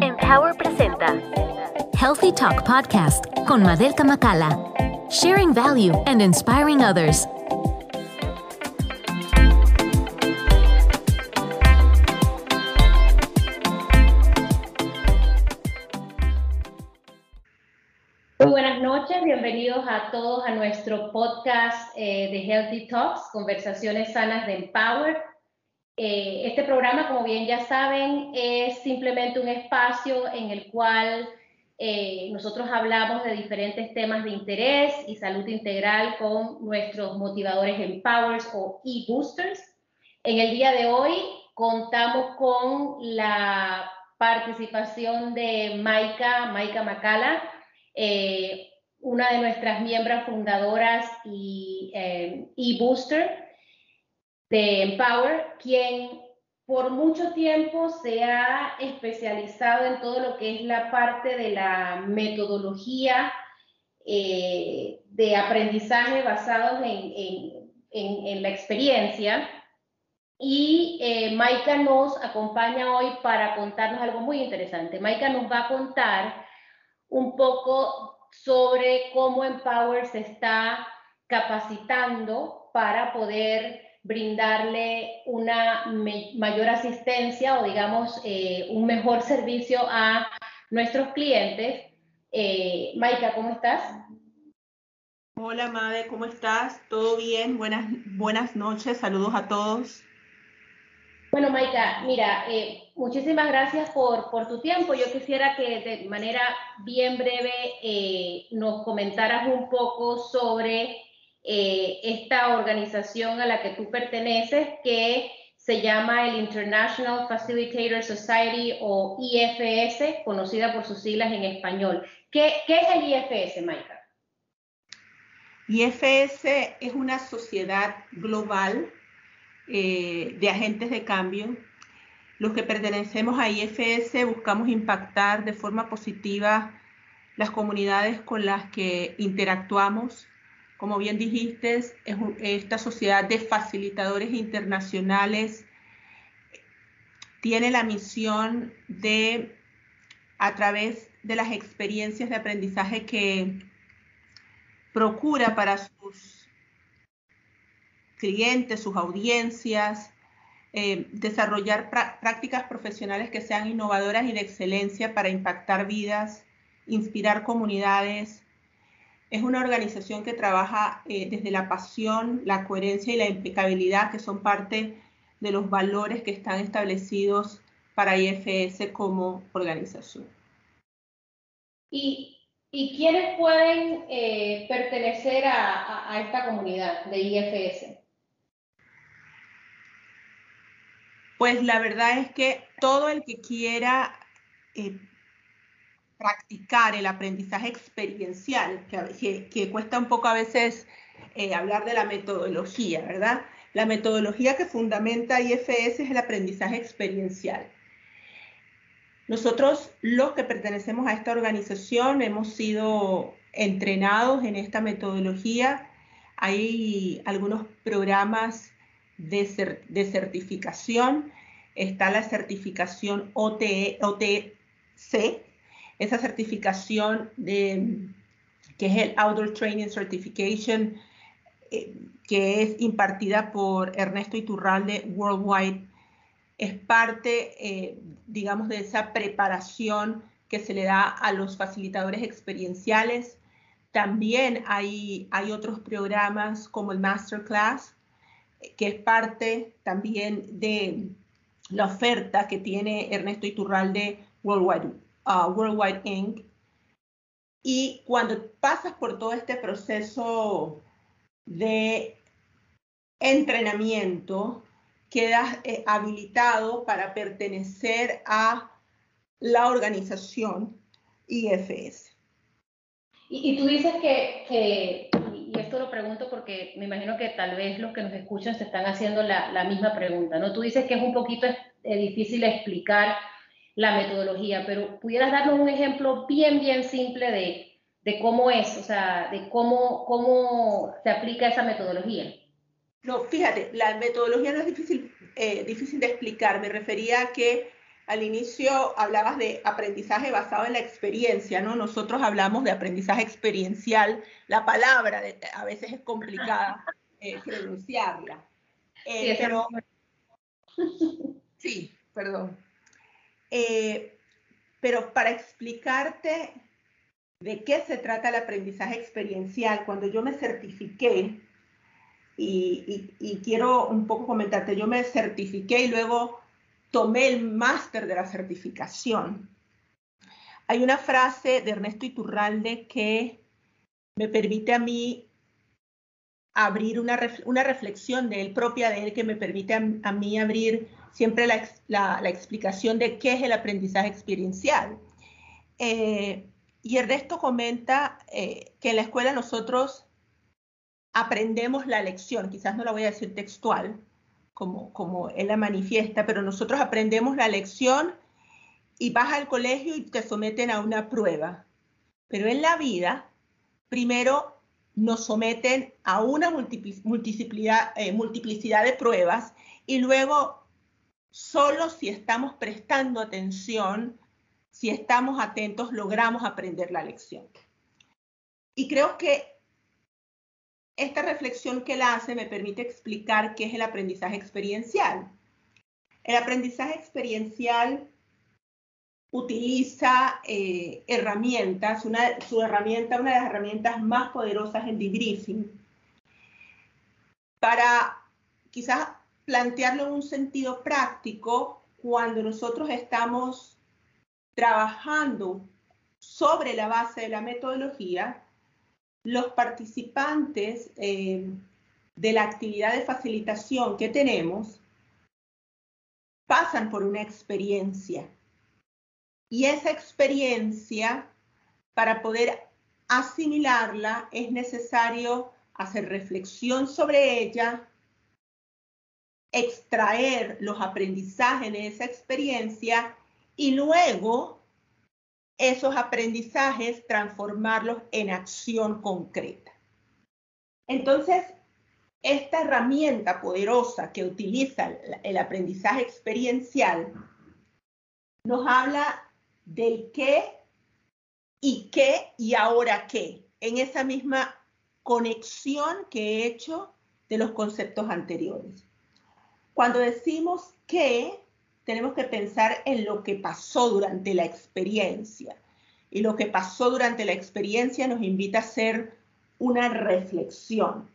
Empower presenta Healthy Talk Podcast con Madelka Makala. Sharing value and inspiring others. Muy buenas noches, bienvenidos a todos a nuestro podcast eh, de Healthy Talks, conversaciones sanas de Empower. Eh, este programa, como bien ya saben, es simplemente un espacio en el cual eh, nosotros hablamos de diferentes temas de interés y salud integral con nuestros motivadores Empowers o e-boosters. En el día de hoy contamos con la participación de Maika, Maika Macala, eh, una de nuestras miembros fundadoras y e-booster de Empower, quien por mucho tiempo se ha especializado en todo lo que es la parte de la metodología eh, de aprendizaje basado en, la experiencia. Y eh, Maika nos acompaña hoy para contarnos algo muy interesante. Maika nos va a contar un poco sobre cómo Empower se está capacitando para poder brindarle una mayor asistencia o digamos eh, un mejor servicio a nuestros clientes. Eh, Maika, ¿cómo estás? Hola, Made, ¿cómo estás? ¿Todo bien? Buenas, buenas noches, saludos a todos. Bueno, Maika, mira, eh, muchísimas gracias por, por, tu tiempo. Yo quisiera que de manera bien breve eh, nos comentaras un poco sobre eh, esta organización a la que tú perteneces, que se llama el International Facilitator Society o IFS, conocida por sus siglas en español. ¿Qué, qué es el IFS, Maika? IFS es una sociedad global eh, de agentes de cambio. Los que pertenecemos a IFS buscamos impactar de forma positiva las comunidades con las que interactuamos como bien dijiste, es esta sociedad de facilitadores internacionales tiene la misión de, a través de las experiencias de aprendizaje que procura para sus clientes, sus audiencias, eh, desarrollar prácticas profesionales que sean innovadoras y de excelencia para impactar vidas, inspirar comunidades, es una organización que trabaja eh, desde la pasión, la coherencia y la impecabilidad, que son parte de los valores que están establecidos para IFS como organización. ¿Y, y quiénes pueden eh, pertenecer a, esta comunidad de IFS? Pues la verdad es que todo el que quiera eh, practicar el aprendizaje experiencial, que, cuesta un poco a veces eh, hablar de la metodología, ¿verdad? La metodología que fundamenta IFS es el aprendizaje experiencial. Nosotros, los que pertenecemos a esta organización, hemos sido entrenados en esta metodología. Hay algunos programas de, de certificación. Está la certificación OTC, esa certificación de, que es el Outdoor Training Certification, eh, que es impartida por Ernesto Iturralde Worldwide, es parte, eh, digamos, de esa preparación que se le da a los facilitadores experienciales. También hay, hay otros programas como el Masterclass, que es parte también de la oferta que tiene Ernesto Iturralde Worldwide Worldwide Inc. Y cuando pasas por todo este proceso de entrenamiento, quedas eh, habilitado para pertenecer a la organización IFS. Y, tú dices que, y esto lo pregunto porque me imagino que tal vez los que nos escuchan se están haciendo la, la misma pregunta, ¿no? Tú dices que es un poquito difícil explicar la metodología, pero pudieras darnos un ejemplo bien, bien simple de, de cómo es, o sea, de cómo, cómo se aplica esa metodología. No, fíjate, la metodología no es difícil, eh, difícil de explicar. Me refería a que al inicio hablabas de aprendizaje basado en la experiencia, ¿no? Nosotros hablamos de aprendizaje experiencial. La palabra a veces es complicada eh, pronunciarla. Eh, sí, pero, sí, perdón. Eh, pero para explicarte de qué se trata el aprendizaje experiencial, cuando yo me certifiqué, y, quiero un poco comentarte, yo me certifiqué y luego tomé el máster de la certificación. Hay una frase de Ernesto Iturralde que me permite a mí abrir una, una reflexión de él propia de él que me permite a, mí abrir siempre la, la, explicación de qué es el aprendizaje experiencial. Eh, y Ernesto comenta eh, que en la escuela nosotros aprendemos la lección, quizás no la voy a decir textual, como, como él la manifiesta, pero nosotros aprendemos la lección y vas al colegio y te someten a una prueba. Pero en la vida, primero nos someten a una multiplicidad, eh, multiplicidad de pruebas y luego solo si estamos prestando atención, si estamos atentos, logramos aprender la lección. Y creo que esta reflexión que él hace me permite explicar qué es el aprendizaje experiencial. El aprendizaje experiencial utiliza eh, herramientas, una, su herramienta, una de las herramientas más poderosas en debriefing, para quizás plantearlo en un sentido práctico cuando nosotros estamos trabajando sobre la base de la metodología, los participantes eh, de la actividad de facilitación que tenemos pasan por una experiencia. Y esa experiencia, para poder asimilarla, es necesario hacer reflexión sobre ella, extraer los aprendizajes de esa experiencia y luego esos aprendizajes transformarlos en acción concreta. Entonces, esta herramienta poderosa que utiliza el aprendizaje experiencial nos habla del qué y qué y ahora qué, en esa misma conexión que he hecho de los conceptos anteriores. Cuando decimos que, tenemos que pensar en lo que pasó durante la experiencia. Y lo que pasó durante la experiencia nos invita a hacer una reflexión.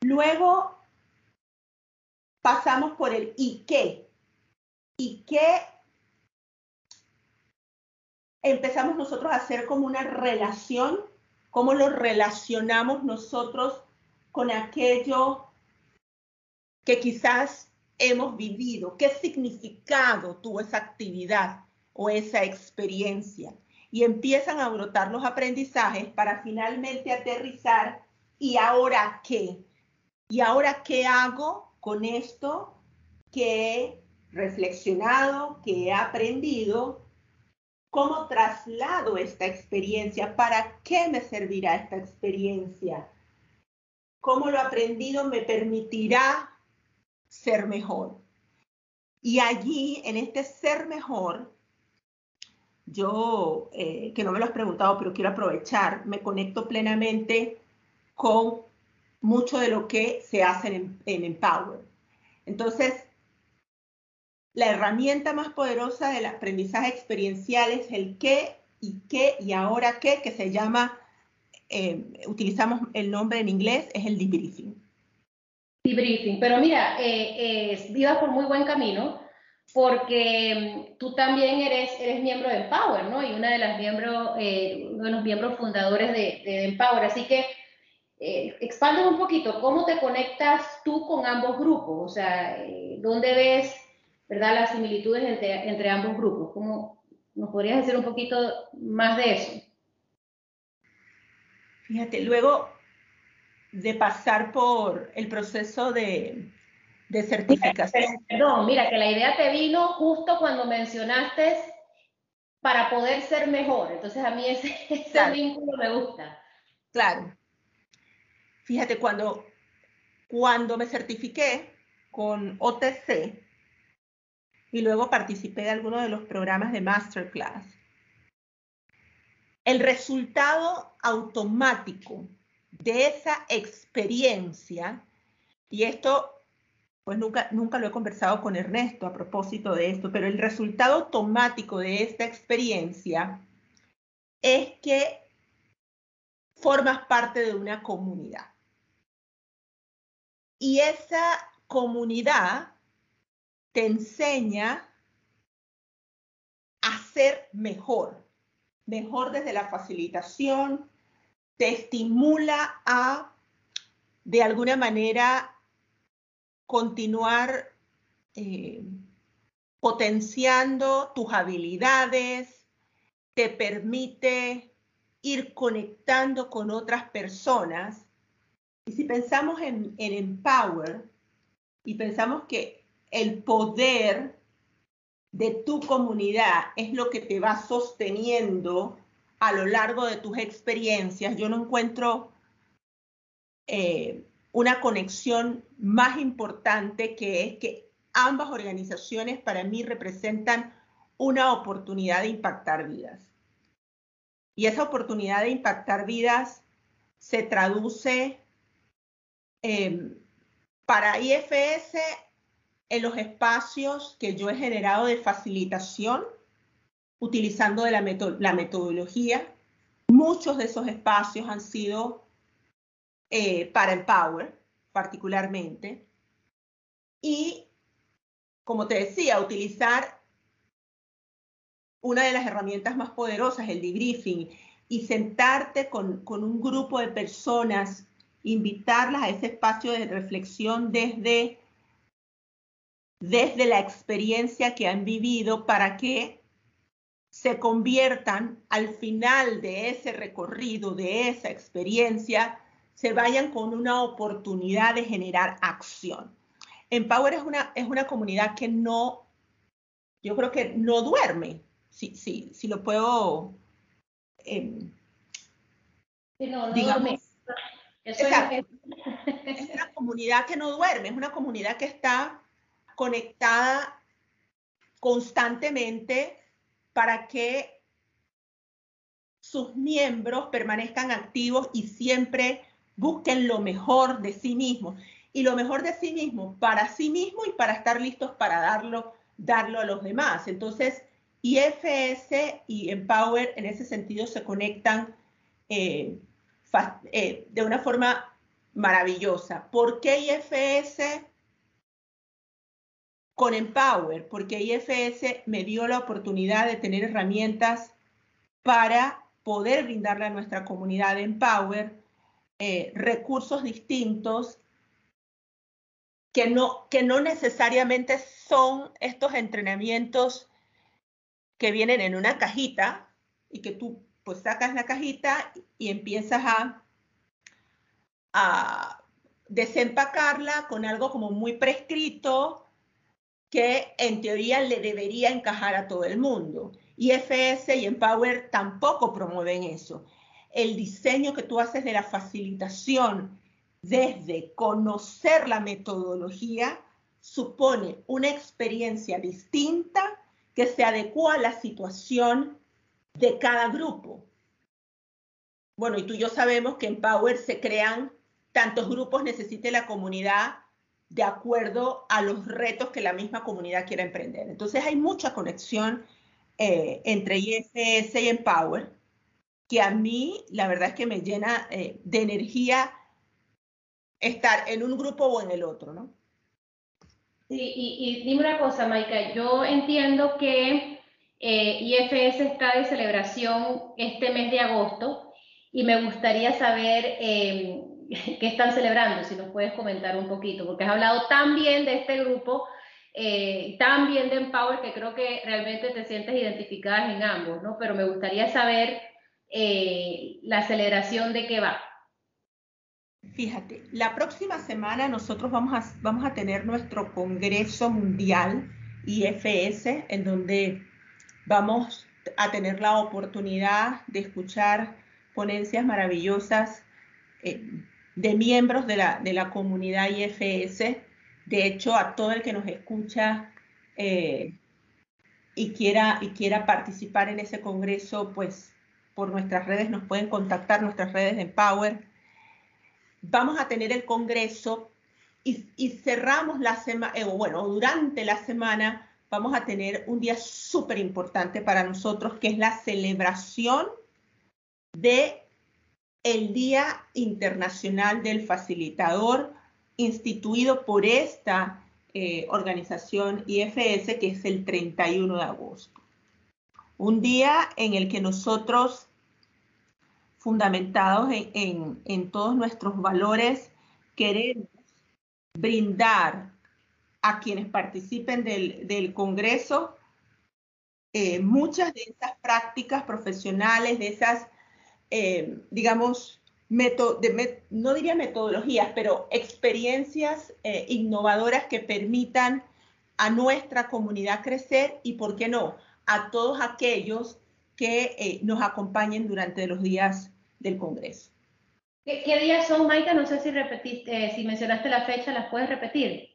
Luego pasamos por el y qué. ¿Y qué empezamos nosotros a hacer como una relación, cómo lo relacionamos nosotros con aquello que quizás hemos vivido, qué significado tuvo esa actividad o esa experiencia. Y empiezan a brotar los aprendizajes para finalmente aterrizar y ahora qué. ¿Y ahora qué hago con esto que he reflexionado, que he aprendido ¿Cómo traslado esta experiencia? ¿Para qué me servirá esta experiencia? ¿Cómo lo aprendido me permitirá ser mejor? Y allí, en este ser mejor, yo, eh, que no me lo has preguntado, pero quiero aprovechar, me conecto plenamente con mucho de lo que se hace en, Empower. Entonces, la herramienta más poderosa del aprendizaje experiencial es el qué y qué y ahora qué, que se llama, eh, utilizamos el nombre en inglés, es el debriefing. Debriefing, pero mira, eh, eh, por muy buen camino porque mm, tú también eres, eres miembro de Empower, ¿no? Y una de las miembros, eh, uno de los miembros fundadores de, Empower. Así que eh, un poquito, ¿cómo te conectas tú con ambos grupos? O sea, ¿dónde ves ¿verdad? las similitudes entre, ambos grupos. ¿Cómo nos podrías decir un poquito más de eso? Fíjate, luego de pasar por el proceso de, certificación. Perdón, mira, que la idea te vino justo cuando mencionaste para poder ser mejor. Entonces a mí ese, ese vínculo me gusta. Claro. Fíjate, cuando, cuando me certifiqué con OTC, y luego participé de algunos de los programas de masterclass. El resultado automático de esa experiencia, y esto pues nunca, nunca lo he conversado con Ernesto a propósito de esto, pero el resultado automático de esta experiencia es que formas parte de una comunidad. Y esa comunidad te enseña a ser mejor, mejor desde la facilitación, te estimula a, de alguna manera, continuar eh, potenciando tus habilidades, te permite ir conectando con otras personas. Y si pensamos en, en Empower y pensamos que el poder de tu comunidad es lo que te va sosteniendo a lo largo de tus experiencias, yo no encuentro eh, una conexión más importante que es que ambas organizaciones para mí representan una oportunidad de impactar vidas. Y esa oportunidad de impactar vidas se traduce para IFS en los espacios que yo he generado de facilitación, utilizando de la, la metodología. Muchos de esos espacios han sido eh, para Empower particularmente. Y, como te decía, utilizar una de las herramientas más poderosas, el debriefing, y sentarte con, con un grupo de personas, invitarlas a ese espacio de reflexión desde, desde la experiencia que han vivido para que se conviertan al final de ese recorrido, de esa experiencia, se vayan con una oportunidad de generar acción. Empower es una, es una comunidad que no, yo creo que no duerme, si, si, si lo puedo... Eh, no, no digamos, es una comunidad que no duerme, es una comunidad que está conectada constantemente para que sus miembros permanezcan activos y siempre busquen lo mejor de sí mismos. Y lo mejor de sí mismo para sí mismo y para estar listos para darlo, darlo a los demás. Entonces, IFS y Empower en ese sentido se conectan eh, eh, de una forma maravillosa. ¿Por qué IFS con Empower? Porque IFS me dio la oportunidad de tener herramientas para poder brindarle a nuestra comunidad de Empower eh, recursos distintos que no, que no necesariamente son estos entrenamientos que vienen en una cajita y que tú pues sacas la cajita y empiezas a, a desempacarla con algo como muy prescrito que en teoría le debería encajar a todo el mundo. Y FS y Empower tampoco promueven eso el diseño que tú haces de la facilitación desde conocer la metodología supone una experiencia distinta que se adecua a la situación de cada grupo. Bueno, y tú y yo sabemos que en Power se crean tantos grupos, necesite la comunidad de acuerdo a los retos que la misma comunidad quiera emprender. Entonces hay mucha conexión eh, entre IFS y Empower que a mí la verdad es que me llena eh, de energía estar en un grupo o en el otro, ¿no? Sí, y, dime una cosa, Maika, yo entiendo que eh, IFS está de celebración este mes de agosto y me gustaría saber eh, qué están celebrando, si nos puedes comentar un poquito, porque has hablado tan bien de este grupo, tan bien de Empower, que creo que realmente te sientes identificada en ambos, ¿no? Pero me gustaría saber eh, la celebración de qué va? Fíjate, la próxima semana nosotros vamos a, vamos a tener nuestro Congreso Mundial IFS, en donde vamos a tener la oportunidad de escuchar ponencias maravillosas eh, de miembros de la, de la comunidad IFS. De hecho, a todo el que nos escucha eh, y, quiera, y quiera participar en ese congreso, pues por nuestras redes nos pueden contactar, nuestras redes de Empower. Vamos a tener el congreso y, cerramos la semana, eh, bueno, durante la semana vamos a tener un día súper importante para nosotros, que es la celebración de el Día Internacional del Facilitador, instituido por esta eh, organización IFS, que es el 31 de agosto. Un día en el que nosotros, fundamentados en, todos nuestros valores, queremos brindar a quienes participen del, Congreso eh, muchas de esas prácticas profesionales, de esas, eh, digamos, no diría metodologías, pero experiencias eh, innovadoras que permitan a nuestra comunidad crecer y, ¿por qué no?, a todos aquellos que eh, nos acompañen durante los días del Congreso. ¿Qué, días son, Maika? No sé si repetiste, si mencionaste la fecha, ¿las puedes repetir?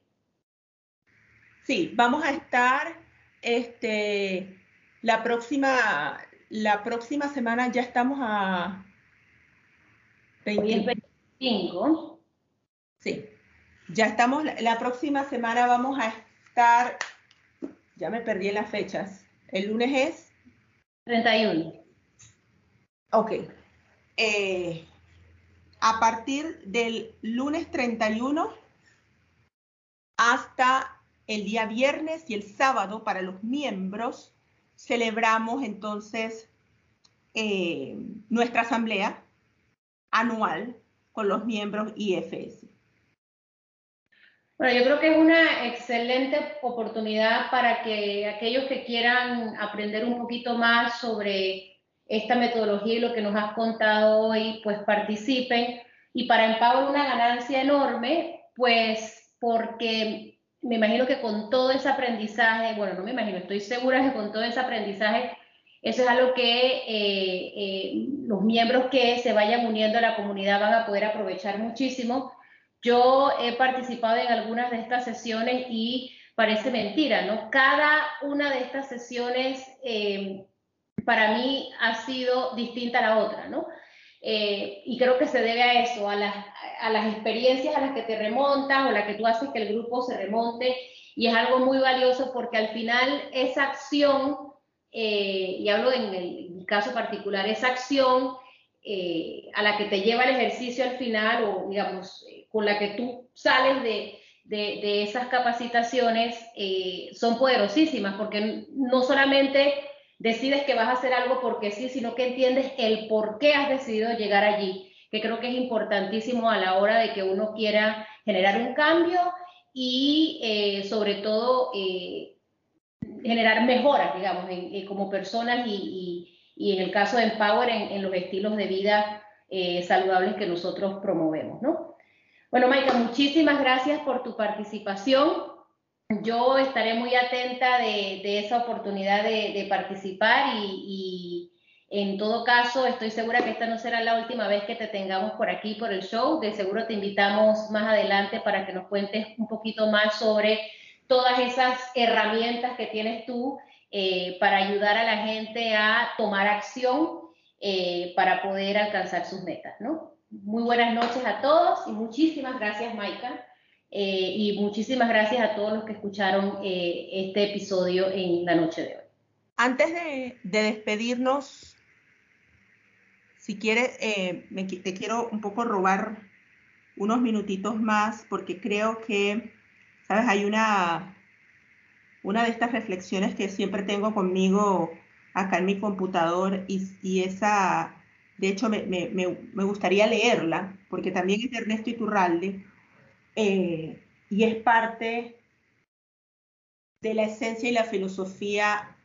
Sí, vamos a estar este, la próxima, la próxima semana ya estamos a 25. Sí. Ya estamos, la próxima semana vamos a estar, ya me perdí en las fechas. ¿El lunes es? 31. Ok. Eh, a partir del lunes 31 hasta el día viernes y el sábado para los miembros, celebramos entonces eh, nuestra asamblea anual con los miembros IFS. Bueno, yo creo que es una excelente oportunidad para que aquellos que quieran aprender un poquito más sobre esta metodología y lo que nos has contado hoy, pues participen. Y para Empower una ganancia enorme, pues porque me imagino que con todo ese aprendizaje, bueno, no me imagino, estoy segura que con todo ese aprendizaje eso es algo que eh, eh, los miembros que se vayan uniendo a la comunidad van a poder aprovechar muchísimo. Yo he participado en algunas de estas sesiones y parece mentira, ¿no? Cada una de estas sesiones eh, para mí ha sido distinta a la otra, ¿no? Y creo que se debe a eso, a las, a las experiencias a las que te remontas o las que tú haces que el grupo se remonte. Y es algo muy valioso porque al final esa acción eh, y hablo en el, caso particular, esa acción eh, a la que te lleva el ejercicio al final o digamos eh, con la que tú sales de, de, esas capacitaciones son poderosísimas porque no solamente decides que vas a hacer algo porque sí, sino que entiendes el por qué has decidido llegar allí, que creo que es importantísimo a la hora de que uno quiera generar un cambio y sobre todo generar mejoras, digamos, como personas y, en el caso de Empower, en, los estilos de vida eh, saludables que nosotros promovemos, ¿no? Bueno, Maika, muchísimas gracias por tu participación. Yo estaré muy atenta de, esa oportunidad de, participar y, en todo caso estoy segura que esta no será la última vez que te tengamos por aquí, por el show. De seguro te invitamos más adelante para que nos cuentes un poquito más sobre todas esas herramientas que tienes tú eh, para ayudar a la gente a tomar acción eh, para poder alcanzar sus metas, ¿no? Muy buenas noches a todos y muchísimas gracias, Maika. Eh, y muchísimas gracias a todos los que escucharon este episodio en la noche de hoy. Antes de, despedirnos, si quieres, te quiero un poco robar unos minutitos más porque creo que ¿Sabes? Hay una, una de estas reflexiones que siempre tengo conmigo acá en mi computador y, esa, de hecho, me, gustaría leerla porque también es de Ernesto Iturralde eh, y es parte de la esencia y la filosofía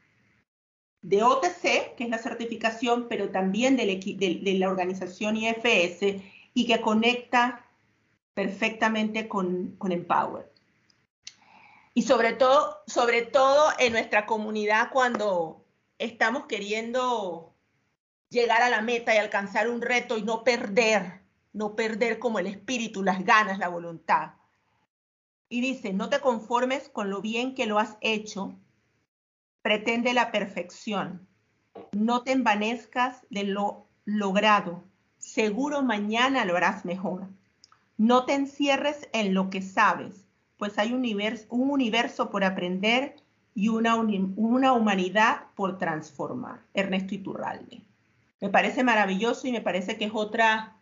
de OTC, que es la certificación, pero también de, de la organización IFS y que conecta perfectamente con, con Empower. Y sobre todo, sobre todo en nuestra comunidad cuando estamos queriendo llegar a la meta y alcanzar un reto y no perder, no perder como el espíritu, las ganas, la voluntad. Y dice, no te conformes con lo bien que lo has hecho, pretende la perfección. No te envanezcas de lo logrado, seguro mañana lo harás mejor. No te encierres en lo que sabes, pues hay un universo, un universo por aprender y una, una humanidad por transformar. Ernesto Iturralde. Me parece maravilloso y me parece que es otra,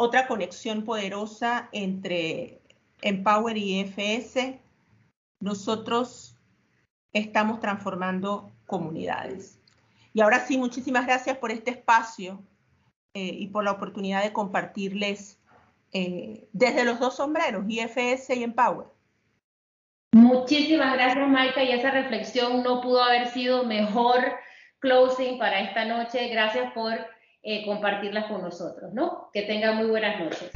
otra conexión poderosa entre Empower y FS. Nosotros estamos transformando comunidades. Y ahora sí, muchísimas gracias por este espacio eh, y por la oportunidad de compartirles eh, desde los dos sombreros, IFS y Empower. Muchísimas gracias, Maika, y esa reflexión no pudo haber sido mejor closing para esta noche. Gracias por eh, compartirlas con nosotros, ¿no? Que tengan muy buenas noches.